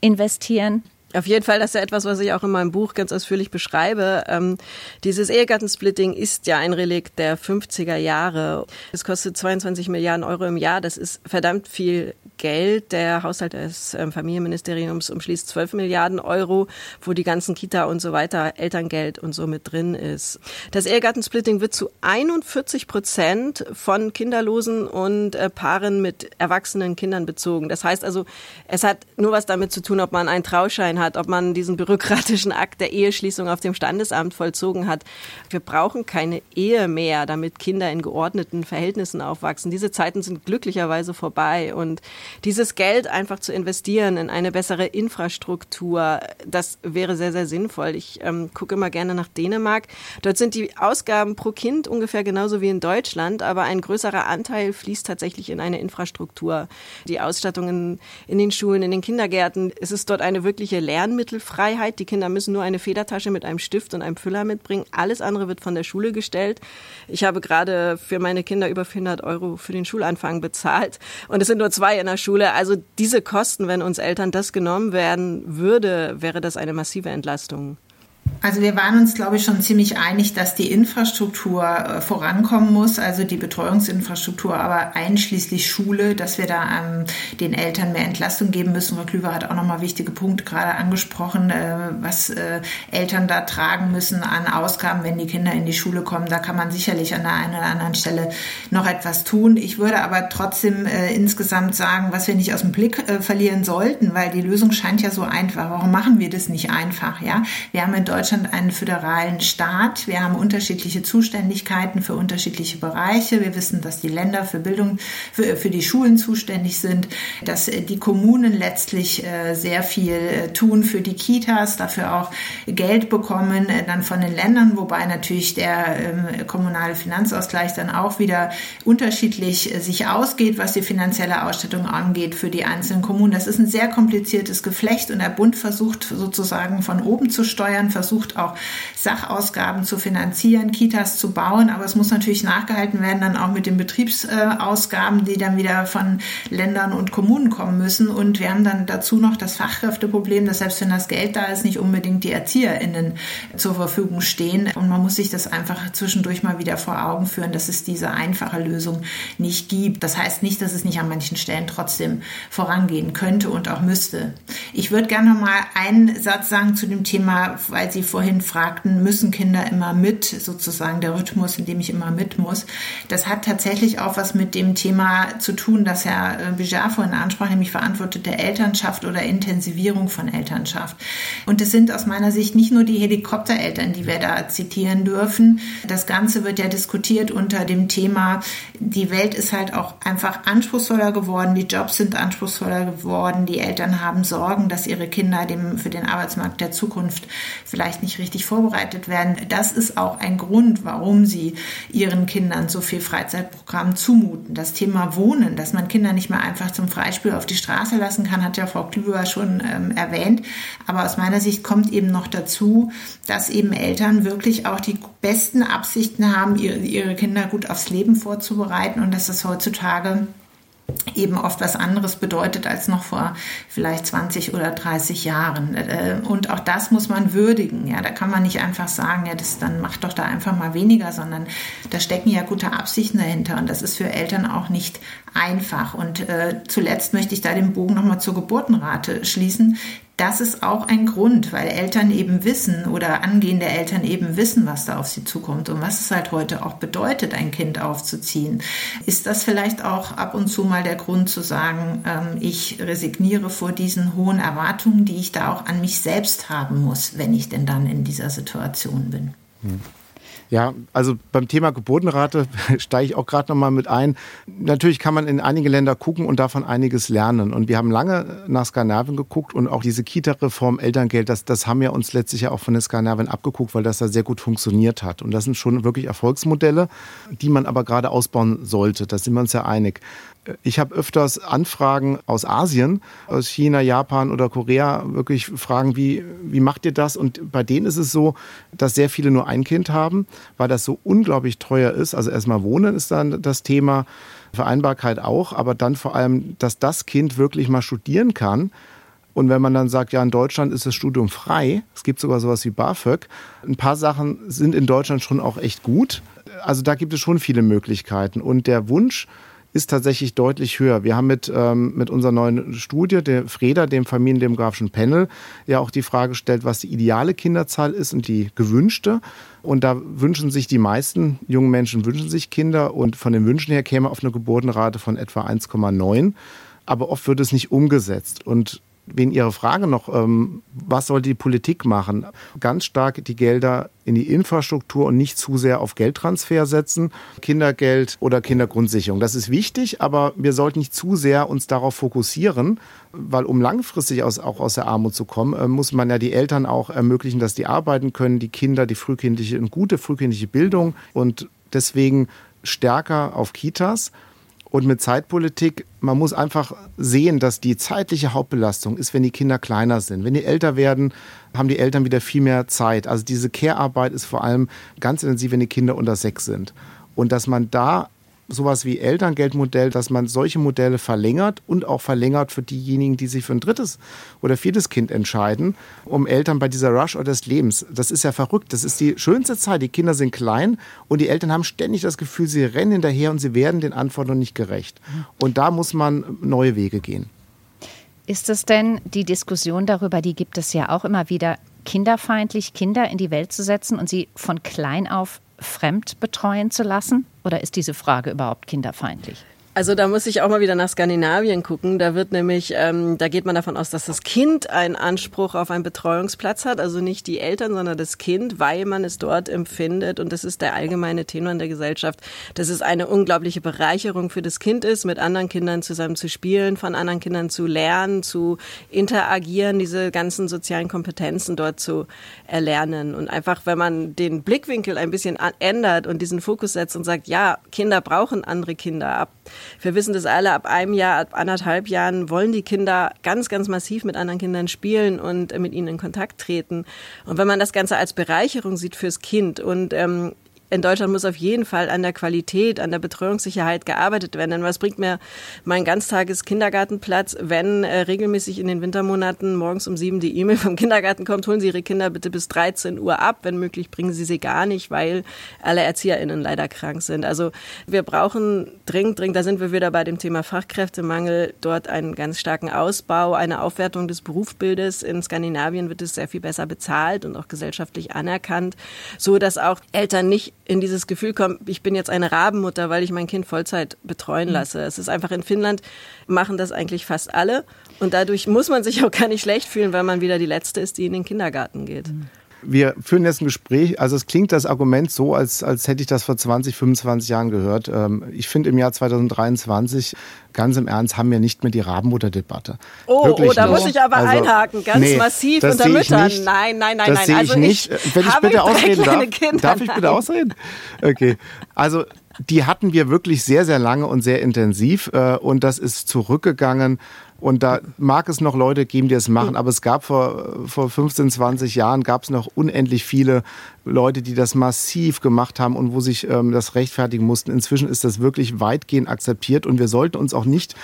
investieren? Auf jeden Fall, das ist ja etwas, was ich auch in meinem Buch ganz ausführlich beschreibe. Ähm, dieses Ehegattensplitting ist ja ein Relikt der 50er Jahre. Es kostet 22 Milliarden Euro im Jahr. Das ist verdammt viel Geld. Der Haushalt des ähm, Familienministeriums umschließt 12 Milliarden Euro, wo die ganzen Kita und so weiter, Elterngeld und so mit drin ist. Das Ehegattensplitting wird zu 41 Prozent von Kinderlosen und äh, Paaren mit erwachsenen Kindern bezogen. Das heißt also, es hat nur was damit zu tun, ob man einen Trauschein hat, ob man diesen bürokratischen Akt der Eheschließung auf dem Standesamt vollzogen hat. Wir brauchen keine Ehe mehr, damit Kinder in geordneten Verhältnissen aufwachsen. Diese Zeiten sind glücklicherweise vorbei und dieses Geld einfach zu investieren in eine bessere Infrastruktur, das wäre sehr, sehr sinnvoll. Ich ähm, gucke immer gerne nach Dänemark. Dort sind die Ausgaben pro Kind ungefähr genauso wie in Deutschland, aber ein größerer Anteil fließt tatsächlich in eine Infrastruktur. Die Ausstattung in, in den Schulen, in den Kindergärten, es ist dort eine wirkliche Lernmittelfreiheit. Die Kinder müssen nur eine Federtasche mit einem Stift und einem Füller mitbringen. Alles andere wird von der Schule gestellt. Ich habe gerade für meine Kinder über 400 Euro für den Schulanfang bezahlt. Und es sind nur zwei in der Schule. Also diese Kosten, wenn uns Eltern das genommen werden würde, wäre das eine massive Entlastung. Also wir waren uns, glaube ich, schon ziemlich einig, dass die Infrastruktur äh, vorankommen muss, also die Betreuungsinfrastruktur, aber einschließlich Schule, dass wir da ähm, den Eltern mehr Entlastung geben müssen. Frau Klüver hat auch nochmal wichtige Punkte gerade angesprochen, äh, was äh, Eltern da tragen müssen an Ausgaben, wenn die Kinder in die Schule kommen. Da kann man sicherlich an der einen oder anderen Stelle noch etwas tun. Ich würde aber trotzdem äh, insgesamt sagen, was wir nicht aus dem Blick äh, verlieren sollten, weil die Lösung scheint ja so einfach. Warum machen wir das nicht einfach? Ja, wir haben in Deutschland einen föderalen Staat. Wir haben unterschiedliche Zuständigkeiten für unterschiedliche Bereiche. Wir wissen, dass die Länder für Bildung, für, für die Schulen zuständig sind, dass äh, die Kommunen letztlich äh, sehr viel äh, tun für die Kitas, dafür auch Geld bekommen, dann von den Ländern, wobei natürlich der ähm, kommunale Finanzausgleich dann auch wieder unterschiedlich sich ausgeht, was die finanzielle Ausstattung angeht für die einzelnen Kommunen. Das ist ein sehr kompliziertes Geflecht und der Bund versucht sozusagen von oben zu steuern, versucht auch Sachausgaben zu finanzieren, Kitas zu bauen, aber es muss natürlich nachgehalten werden dann auch mit den Betriebsausgaben, die dann wieder von Ländern und Kommunen kommen müssen. Und wir haben dann dazu noch das Fachkräfteproblem, dass selbst wenn das Geld da ist, nicht unbedingt die ErzieherInnen zur Verfügung stehen. Und man muss sich das einfach zwischendurch mal wieder vor Augen führen, dass es diese einfache Lösung nicht gibt. Das heißt nicht, dass es nicht an manchen Stellen trotzdem vorangehen könnte und auch müsste. Ich würde gerne noch mal einen Satz sagen zu dem Thema, weil Sie vorhin fragten, müssen Kinder immer mit, sozusagen der Rhythmus, in dem ich immer mit muss. Das hat tatsächlich auch was mit dem Thema zu tun, das Herr äh, Bijar vorhin ansprach, nämlich verantwortete Elternschaft oder Intensivierung von Elternschaft. Und es sind aus meiner Sicht nicht nur die Helikoptereltern, die wir da zitieren dürfen. Das Ganze wird ja diskutiert unter dem Thema, die Welt ist halt auch einfach anspruchsvoller geworden, die Jobs sind anspruchsvoller geworden, die Eltern haben Sorgen, dass ihre Kinder dem, für den Arbeitsmarkt der Zukunft vielleicht nicht richtig vorbereitet werden. Das ist auch ein Grund, warum sie ihren Kindern so viel Freizeitprogramm zumuten. Das Thema Wohnen, dass man Kinder nicht mehr einfach zum Freispiel auf die Straße lassen kann, hat ja Frau Klüber schon ähm, erwähnt. Aber aus meiner Sicht kommt eben noch dazu, dass eben Eltern wirklich auch die besten Absichten haben, ihre, ihre Kinder gut aufs Leben vorzubereiten und dass das heutzutage eben oft was anderes bedeutet als noch vor vielleicht 20 oder 30 Jahren. Äh, und auch das muss man würdigen. Ja, da kann man nicht einfach sagen, ja, das dann macht doch da einfach mal weniger, sondern da stecken ja gute Absichten dahinter und das ist für Eltern auch nicht einfach. Und äh, zuletzt möchte ich da den Bogen nochmal zur Geburtenrate schließen das ist auch ein Grund, weil Eltern eben wissen oder angehende Eltern eben wissen, was da auf sie zukommt und was es halt heute auch bedeutet, ein Kind aufzuziehen. Ist das vielleicht auch ab und zu mal der Grund zu sagen, ähm, ich resigniere vor diesen hohen Erwartungen, die ich da auch an mich selbst haben muss, wenn ich denn dann in dieser Situation bin? Hm. Ja, also beim Thema Geburtenrate (laughs) steige ich auch gerade noch mal mit ein. Natürlich kann man in einige Länder gucken und davon einiges lernen. Und wir haben lange nach Skandinavien geguckt und auch diese Kita-Reform, Elterngeld, das, das haben wir uns letztlich ja auch von den Skandinavien abgeguckt, weil das da sehr gut funktioniert hat. Und das sind schon wirklich Erfolgsmodelle, die man aber gerade ausbauen sollte. Da sind wir uns ja einig. Ich habe öfters Anfragen aus Asien, aus China, Japan oder Korea, wirklich Fragen, wie, wie macht ihr das? Und bei denen ist es so, dass sehr viele nur ein Kind haben, weil das so unglaublich teuer ist. Also erstmal Wohnen ist dann das Thema, Vereinbarkeit auch, aber dann vor allem, dass das Kind wirklich mal studieren kann. Und wenn man dann sagt, ja, in Deutschland ist das Studium frei, es gibt sogar sowas wie BAföG, ein paar Sachen sind in Deutschland schon auch echt gut. Also da gibt es schon viele Möglichkeiten. Und der Wunsch, ist tatsächlich deutlich höher. Wir haben mit, ähm, mit unserer neuen Studie, der FREDA, dem familiendemografischen Panel, ja auch die Frage gestellt, was die ideale Kinderzahl ist und die gewünschte. Und da wünschen sich die meisten jungen Menschen wünschen sich Kinder und von den Wünschen her käme auf eine Geburtenrate von etwa 1,9. Aber oft wird es nicht umgesetzt. Und wegen Ihrer Frage noch, ähm, was soll die Politik machen? Ganz stark die Gelder in die Infrastruktur und nicht zu sehr auf Geldtransfer setzen, Kindergeld oder Kindergrundsicherung. Das ist wichtig, aber wir sollten nicht zu sehr uns darauf fokussieren, weil um langfristig aus, auch aus der Armut zu kommen, äh, muss man ja die Eltern auch ermöglichen, dass die arbeiten können, die Kinder, die frühkindliche, eine gute frühkindliche Bildung und deswegen stärker auf Kitas und mit Zeitpolitik, man muss einfach sehen, dass die zeitliche Hauptbelastung ist, wenn die Kinder kleiner sind. Wenn die älter werden, haben die Eltern wieder viel mehr Zeit. Also diese Care-Arbeit ist vor allem ganz intensiv, wenn die Kinder unter sechs sind. Und dass man da sowas wie Elterngeldmodell, dass man solche Modelle verlängert und auch verlängert für diejenigen, die sich für ein drittes oder viertes Kind entscheiden, um Eltern bei dieser Rush oder des Lebens. Das ist ja verrückt. Das ist die schönste Zeit. Die Kinder sind klein und die Eltern haben ständig das Gefühl, sie rennen hinterher und sie werden den Anforderungen nicht gerecht. Und da muss man neue Wege gehen. Ist es denn die Diskussion darüber, die gibt es ja auch immer wieder, kinderfeindlich Kinder in die Welt zu setzen und sie von klein auf fremd betreuen zu lassen? Oder ist diese Frage überhaupt kinderfeindlich? Also da muss ich auch mal wieder nach Skandinavien gucken. Da wird nämlich, ähm, da geht man davon aus, dass das Kind einen Anspruch auf einen Betreuungsplatz hat, also nicht die Eltern, sondern das Kind, weil man es dort empfindet. Und das ist der allgemeine Tenor in der Gesellschaft, dass es eine unglaubliche Bereicherung für das Kind ist, mit anderen Kindern zusammen zu spielen, von anderen Kindern zu lernen, zu interagieren, diese ganzen sozialen Kompetenzen dort zu erlernen. Und einfach, wenn man den Blickwinkel ein bisschen ändert und diesen Fokus setzt und sagt, ja, Kinder brauchen andere Kinder ab wir wissen das alle, ab einem Jahr, ab anderthalb Jahren wollen die Kinder ganz, ganz massiv mit anderen Kindern spielen und mit ihnen in Kontakt treten. Und wenn man das Ganze als Bereicherung sieht fürs Kind und ähm, in Deutschland muss auf jeden Fall an der Qualität, an der Betreuungssicherheit gearbeitet werden. Denn was bringt mir mein ganztages Kindergartenplatz, wenn äh, regelmäßig in den Wintermonaten morgens um sieben die E-Mail vom Kindergarten kommt, holen Sie Ihre Kinder bitte bis 13 Uhr ab. Wenn möglich, bringen Sie sie gar nicht, weil alle ErzieherInnen leider krank sind. Also wir brauchen dringend, dringend, da sind wir wieder bei dem Thema Fachkräftemangel, dort einen ganz starken Ausbau, eine Aufwertung des Berufsbildes. In Skandinavien wird es sehr viel besser bezahlt und auch gesellschaftlich anerkannt, so dass auch Eltern nicht in dieses Gefühl kommen, ich bin jetzt eine Rabenmutter, weil ich mein Kind Vollzeit betreuen mhm. lasse. Es ist einfach in Finnland machen das eigentlich fast alle und dadurch muss man sich auch gar nicht schlecht fühlen, weil man wieder die letzte ist, die in den Kindergarten geht. Mhm. Wir führen jetzt ein Gespräch. Also es klingt das Argument so, als, als hätte ich das vor 20, 25 Jahren gehört. Ähm, ich finde im Jahr 2023, ganz im Ernst, haben wir nicht mehr die Rabenmutterdebatte. Oh, Wirklich oh da nicht. muss ich aber also, einhaken, ganz nee, massiv unter Müttern. Nicht, nein, nein, nein, das nein. Also ich nicht. Ich Wenn ich bitte ausreden darf. Kinder. Darf ich bitte ausreden? Okay. Also die hatten wir wirklich sehr, sehr lange und sehr intensiv. Äh, und das ist zurückgegangen und da mag es noch Leute geben, die es machen, aber es gab vor, vor 15, 20 Jahren gab es noch unendlich viele Leute, die das massiv gemacht haben und wo sich ähm, das rechtfertigen mussten. Inzwischen ist das wirklich weitgehend akzeptiert und wir sollten uns auch nicht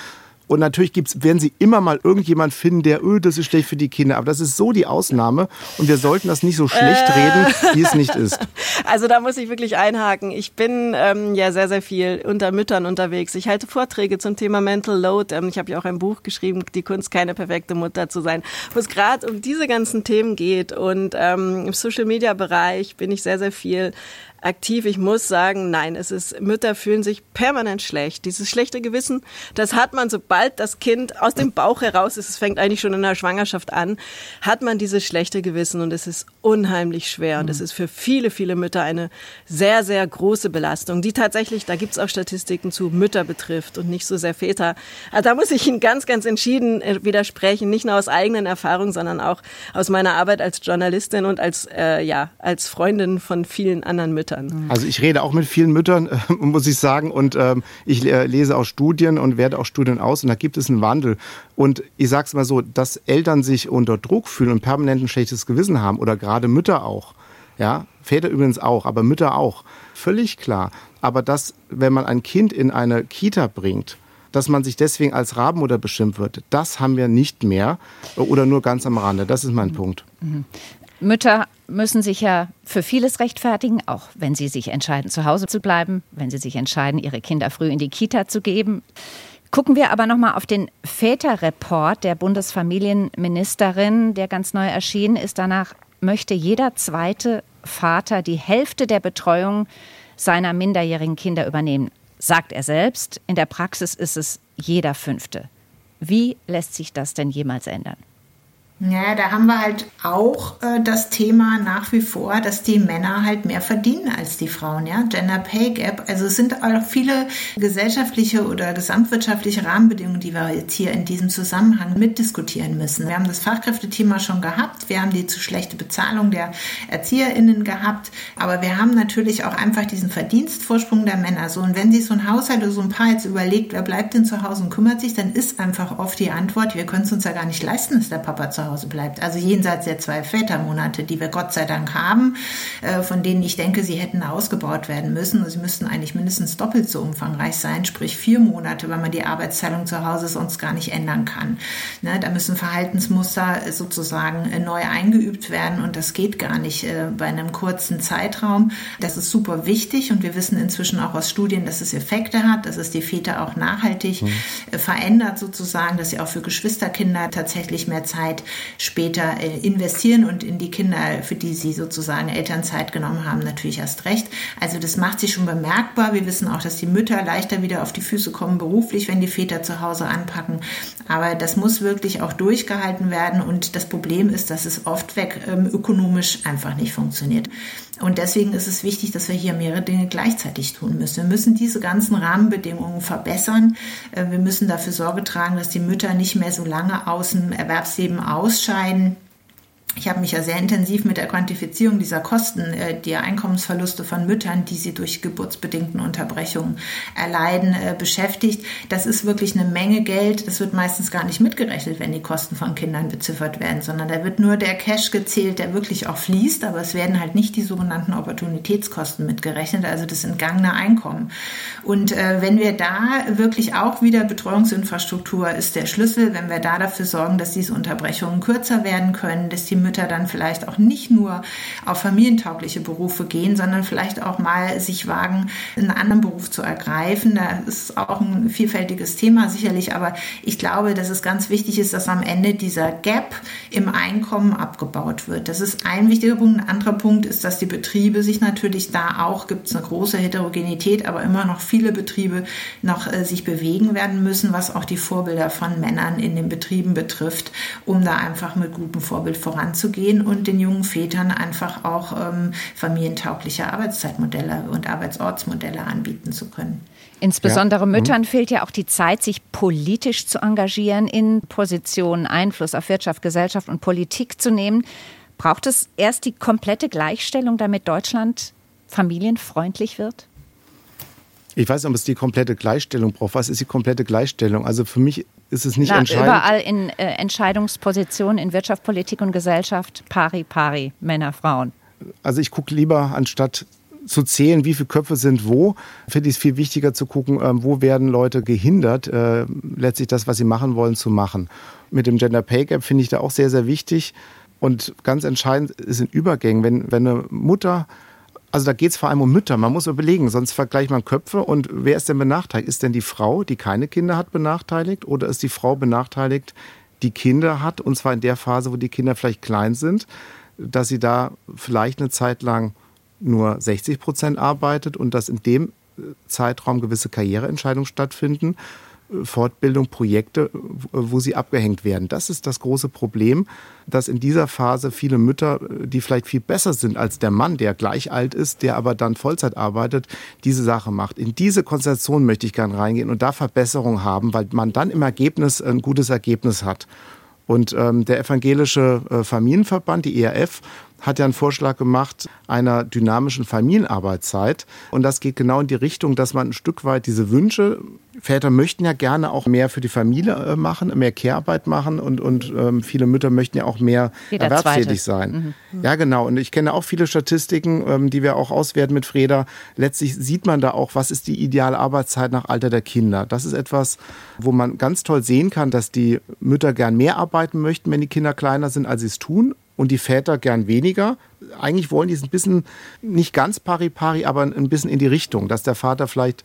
und natürlich gibt's, werden Sie immer mal irgendjemand finden, der, öh, das ist schlecht für die Kinder. Aber das ist so die Ausnahme. Und wir sollten das nicht so schlecht äh. reden, wie es nicht ist. (laughs) Also da muss ich wirklich einhaken. Ich bin ähm, ja sehr, sehr viel unter Müttern unterwegs. Ich halte Vorträge zum Thema Mental Load. Ähm, ich habe ja auch ein Buch geschrieben, Die Kunst, keine perfekte Mutter zu sein, wo es gerade um diese ganzen Themen geht. Und ähm, im Social-Media-Bereich bin ich sehr, sehr viel aktiv. Ich muss sagen, nein, es ist, Mütter fühlen sich permanent schlecht. Dieses schlechte Gewissen, das hat man, sobald das Kind aus dem Bauch heraus ist, es fängt eigentlich schon in der Schwangerschaft an, hat man dieses schlechte Gewissen und es ist unheimlich schwer. Und es ist für viele, viele Mütter eine sehr, sehr große Belastung, die tatsächlich, da gibt es auch Statistiken zu, Mütter betrifft und nicht so sehr Väter. Also da muss ich Ihnen ganz, ganz entschieden äh, widersprechen, nicht nur aus eigenen Erfahrungen, sondern auch aus meiner Arbeit als Journalistin und als, äh, ja, als Freundin von vielen anderen Müttern. Müttern. Also ich rede auch mit vielen Müttern, äh, (laughs) muss ich sagen, und ähm, ich lese auch Studien und werde auch Studien aus und da gibt es einen Wandel. Und ich sage es mal so, dass Eltern sich unter Druck fühlen und permanent ein schlechtes Gewissen haben oder gerade Mütter auch, ja, Väter übrigens auch, aber Mütter auch, völlig klar. Aber dass, wenn man ein Kind in eine Kita bringt, dass man sich deswegen als Rabenmutter beschimpft wird, das haben wir nicht mehr oder nur ganz am Rande. Das ist mein mhm. Punkt. Mhm. Mütter müssen sich ja für vieles rechtfertigen, auch wenn sie sich entscheiden, zu Hause zu bleiben, wenn sie sich entscheiden, ihre Kinder früh in die Kita zu geben. Gucken wir aber noch mal auf den Väterreport der Bundesfamilienministerin, der ganz neu erschienen ist. Danach möchte jeder zweite Vater die Hälfte der Betreuung seiner minderjährigen Kinder übernehmen, sagt er selbst. In der Praxis ist es jeder fünfte. Wie lässt sich das denn jemals ändern? Ja, da haben wir halt auch äh, das Thema nach wie vor, dass die Männer halt mehr verdienen als die Frauen, ja. Gender Pay Gap. Also es sind auch viele gesellschaftliche oder gesamtwirtschaftliche Rahmenbedingungen, die wir jetzt hier in diesem Zusammenhang mitdiskutieren müssen. Wir haben das Fachkräftethema schon gehabt. Wir haben die zu schlechte Bezahlung der ErzieherInnen gehabt. Aber wir haben natürlich auch einfach diesen Verdienstvorsprung der Männer. So, und wenn sich so ein Haushalt oder so ein Paar jetzt überlegt, wer bleibt denn zu Hause und kümmert sich, dann ist einfach oft die Antwort, wir können es uns ja gar nicht leisten, dass der Papa zu Hause Hause bleibt. Also jenseits der zwei Vätermonate, die wir Gott sei Dank haben, äh, von denen ich denke, sie hätten ausgebaut werden müssen. Sie müssten eigentlich mindestens doppelt so umfangreich sein, sprich vier Monate, weil man die Arbeitsteilung zu Hause sonst gar nicht ändern kann. Ne, da müssen Verhaltensmuster sozusagen äh, neu eingeübt werden und das geht gar nicht äh, bei einem kurzen Zeitraum. Das ist super wichtig und wir wissen inzwischen auch aus Studien, dass es Effekte hat, dass es die Väter auch nachhaltig mhm. verändert sozusagen, dass sie auch für Geschwisterkinder tatsächlich mehr Zeit später äh, investieren und in die Kinder, für die sie sozusagen Elternzeit genommen haben, natürlich erst recht. Also das macht sich schon bemerkbar. Wir wissen auch, dass die Mütter leichter wieder auf die Füße kommen beruflich, wenn die Väter zu Hause anpacken. Aber das muss wirklich auch durchgehalten werden und das Problem ist, dass es oft weg ähm, ökonomisch einfach nicht funktioniert. Und deswegen ist es wichtig, dass wir hier mehrere Dinge gleichzeitig tun müssen. Wir müssen diese ganzen Rahmenbedingungen verbessern. Äh, wir müssen dafür Sorge tragen, dass die Mütter nicht mehr so lange aus dem Erwerbsleben ausscheiden Ich habe mich ja sehr intensiv mit der Quantifizierung dieser Kosten, äh, der Einkommensverluste von Müttern, die sie durch geburtsbedingten Unterbrechungen erleiden, äh, beschäftigt. Das ist wirklich eine Menge Geld. Das wird meistens gar nicht mitgerechnet, wenn die Kosten von Kindern beziffert werden, sondern da wird nur der Cash gezählt, der wirklich auch fließt, aber es werden halt nicht die sogenannten Opportunitätskosten mitgerechnet, also das entgangene Einkommen. Und äh, wenn wir da wirklich auch wieder Betreuungsinfrastruktur ist der Schlüssel, wenn wir da dafür sorgen, dass diese Unterbrechungen kürzer werden können, dass die Mütter dann vielleicht auch nicht nur auf familientaugliche Berufe gehen, sondern vielleicht auch mal sich wagen, einen anderen Beruf zu ergreifen. Da ist auch ein vielfältiges Thema sicherlich, aber ich glaube, dass es ganz wichtig ist, dass am Ende dieser Gap im Einkommen abgebaut wird. Das ist ein wichtiger Punkt. Ein anderer Punkt ist, dass die Betriebe sich natürlich da auch, gibt es eine große Heterogenität, aber immer noch viele Betriebe noch äh, sich bewegen werden müssen, was auch die Vorbilder von Männern in den Betrieben betrifft, um da einfach mit gutem Vorbild voranzukommen anzugehen und den jungen Vätern einfach auch ähm, familientaugliche Arbeitszeitmodelle und Arbeitsortsmodelle anbieten zu können. Insbesondere ja. Mhm. Müttern fehlt ja auch die Zeit, sich politisch zu engagieren, in Positionen Einfluss auf Wirtschaft, Gesellschaft und Politik zu nehmen. Braucht es erst die komplette Gleichstellung, damit Deutschland familienfreundlich wird? Ich weiß nicht, ob es die komplette Gleichstellung braucht. Was ist die komplette Gleichstellung? Also für mich ist es nicht Na, entscheidend. Überall in äh, Entscheidungspositionen in Wirtschaft, Politik und Gesellschaft, pari, pari, Männer, Frauen. Also ich gucke lieber, anstatt zu zählen, wie viele Köpfe sind wo, finde ich es viel wichtiger zu gucken, äh, wo werden Leute gehindert, äh, letztlich das, was sie machen wollen, zu machen. Mit dem Gender Pay Gap finde ich da auch sehr, sehr wichtig. Und ganz entscheidend ist in Übergängen, wenn, wenn eine Mutter also da geht es vor allem um Mütter. Man muss überlegen, sonst vergleicht man Köpfe. Und wer ist denn benachteiligt? Ist denn die Frau, die keine Kinder hat, benachteiligt? Oder ist die Frau benachteiligt, die Kinder hat? Und zwar in der Phase, wo die Kinder vielleicht klein sind, dass sie da vielleicht eine Zeit lang nur 60 Prozent arbeitet und dass in dem Zeitraum gewisse Karriereentscheidungen stattfinden Fortbildung, Projekte, wo sie abgehängt werden. Das ist das große Problem, dass in dieser Phase viele Mütter, die vielleicht viel besser sind als der Mann, der gleich alt ist, der aber dann Vollzeit arbeitet, diese Sache macht. In diese Konstellation möchte ich gerne reingehen und da Verbesserungen haben, weil man dann im Ergebnis ein gutes Ergebnis hat. Und ähm, der evangelische äh, Familienverband, die ERF, hat ja einen Vorschlag gemacht einer dynamischen Familienarbeitszeit. Und das geht genau in die Richtung, dass man ein Stück weit diese Wünsche Väter möchten ja gerne auch mehr für die Familie äh, machen, mehr Kehrarbeit machen und, und ähm, viele Mütter möchten ja auch mehr Jeder erwerbstätig Zweite. sein. Mhm. Ja, genau. Und ich kenne auch viele Statistiken, ähm, die wir auch auswerten mit Freda. Letztlich sieht man da auch, was ist die ideale Arbeitszeit nach Alter der Kinder. Das ist etwas, wo man ganz toll sehen kann, dass die Mütter gern mehr arbeiten möchten, wenn die Kinder kleiner sind, als sie es tun. Und die Väter gern weniger. Eigentlich wollen die es ein bisschen, nicht ganz pari-pari, aber ein bisschen in die Richtung, dass der Vater vielleicht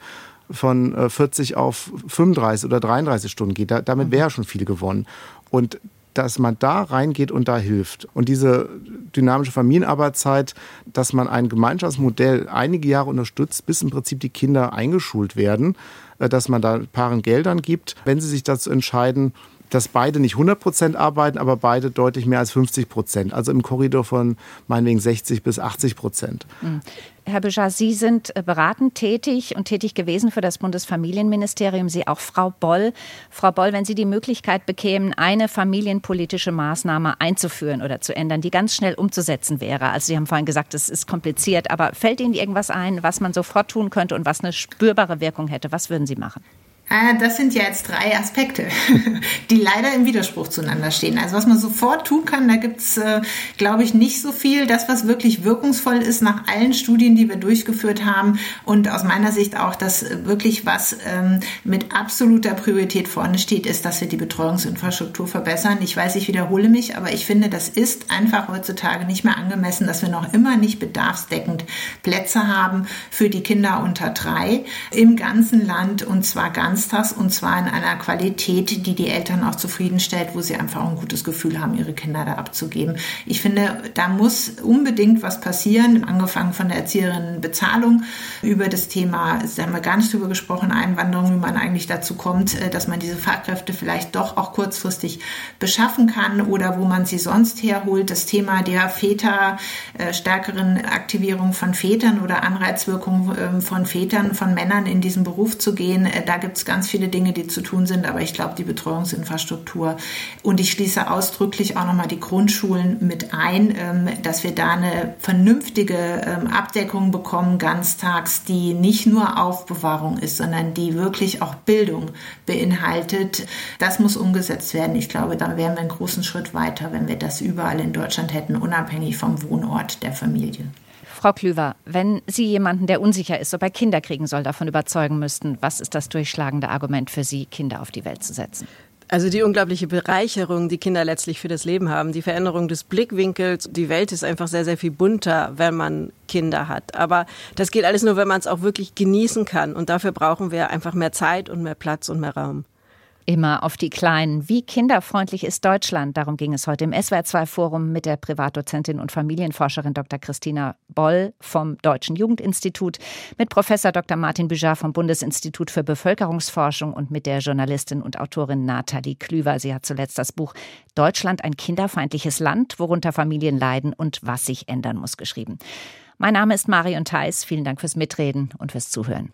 von 40 äh, auf 35 oder 33 Stunden geht. Da, damit wäre schon viel gewonnen. Und dass man da reingeht und da hilft. Und diese dynamische Familienarbeitszeit, dass man ein Gemeinschaftsmodell einige Jahre unterstützt, bis im Prinzip die Kinder eingeschult werden, äh, dass man da Paaren Geldern gibt, wenn sie sich dazu entscheiden, dass beide nicht 100 Prozent arbeiten, aber beide deutlich mehr als 50 Prozent. Also im Korridor von meinetwegen 60 bis 80 Prozent. Mhm. Herr Büjar, Sie sind äh, beratend tätig und tätig gewesen für das Bundesfamilienministerium, Sie auch Frau Boll. Frau Boll, wenn Sie die Möglichkeit bekämen, eine familienpolitische Maßnahme einzuführen oder zu ändern, die ganz schnell umzusetzen wäre. Also Sie haben vorhin gesagt, es ist kompliziert, aber fällt Ihnen irgendwas ein, was man sofort tun könnte und was eine spürbare Wirkung hätte? Was würden Sie machen? Äh, das sind ja jetzt drei Aspekte, (laughs) die leider im Widerspruch zueinander stehen. Also was man sofort tun kann, da gibt's, äh, glaube ich, nicht so viel. Das, was wirklich wirkungsvoll ist nach allen Studien, die wir durchgeführt haben und aus meiner Sicht auch, dass wirklich was ähm, mit absoluter Priorität vorne steht, ist, dass wir die Betreuungsinfrastruktur verbessern. Ich weiß, ich wiederhole mich, aber ich finde, das ist einfach heutzutage nicht mehr angemessen, dass wir noch immer nicht bedarfsdeckend Plätze haben für die Kinder unter drei im ganzen Land und zwar ganz Ganztags und zwar in einer Qualität, die die Eltern auch zufriedenstellt, wo sie einfach ein gutes Gefühl haben, ihre Kinder da abzugeben. Ich finde, da muss unbedingt was passieren, angefangen von der Erzieherinnenbezahlung über das Thema, da haben wir gar nicht drüber gesprochen, Einwanderung, wie man eigentlich dazu kommt, äh, dass man diese Fachkräfte vielleicht doch auch kurzfristig beschaffen kann oder wo man sie sonst herholt. Das Thema der Väter, äh, stärkeren Aktivierung von Vätern oder Anreizwirkung ähm, von Vätern, von Männern in diesen Beruf zu gehen, äh, da gibt es ganz viele Dinge, die zu tun sind, aber ich glaube, die Betreuungsinfrastruktur und ich schließe ausdrücklich auch nochmal die Grundschulen mit ein, ähm, dass wir da eine vernünftige ähm, Abdeckung bekommen, ganztags, die nicht nur Aufbewahrung ist, sondern die wirklich auch Bildung beinhaltet. Das muss umgesetzt werden. Ich glaube, da wären wir einen großen Schritt weiter, wenn wir das überall in Deutschland hätten, unabhängig vom Wohnort der Familie. Frau Klüver, wenn Sie jemanden, der unsicher ist, ob er Kinder kriegen soll, davon überzeugen müssten, was ist das durchschlagende Argument für Sie, Kinder auf die Welt zu setzen? Also die unglaubliche Bereicherung, die Kinder letztlich für das Leben haben, die Veränderung des Blickwinkels, die Welt ist einfach sehr, sehr viel bunter, wenn man Kinder hat. Aber das geht alles nur, wenn man es auch wirklich genießen kann. Und dafür brauchen wir einfach mehr Zeit und mehr Platz und mehr Raum. Immer auf die Kleinen. Wie kinderfreundlich ist Deutschland? Darum ging es heute im SWR2-Forum mit der Privatdozentin und Familienforscherin Dr. Christina Boll vom Deutschen Jugendinstitut, mit Professor Dr. Martin Büjar vom Bundesinstitut für Bevölkerungsforschung und mit der Journalistin und Autorin Nathalie Klüver. Sie hat zuletzt das Buch Deutschland ein kinderfeindliches Land, worunter Familien leiden und was sich ändern muss geschrieben. Mein Name ist Marion Theis. Vielen Dank fürs Mitreden und fürs Zuhören.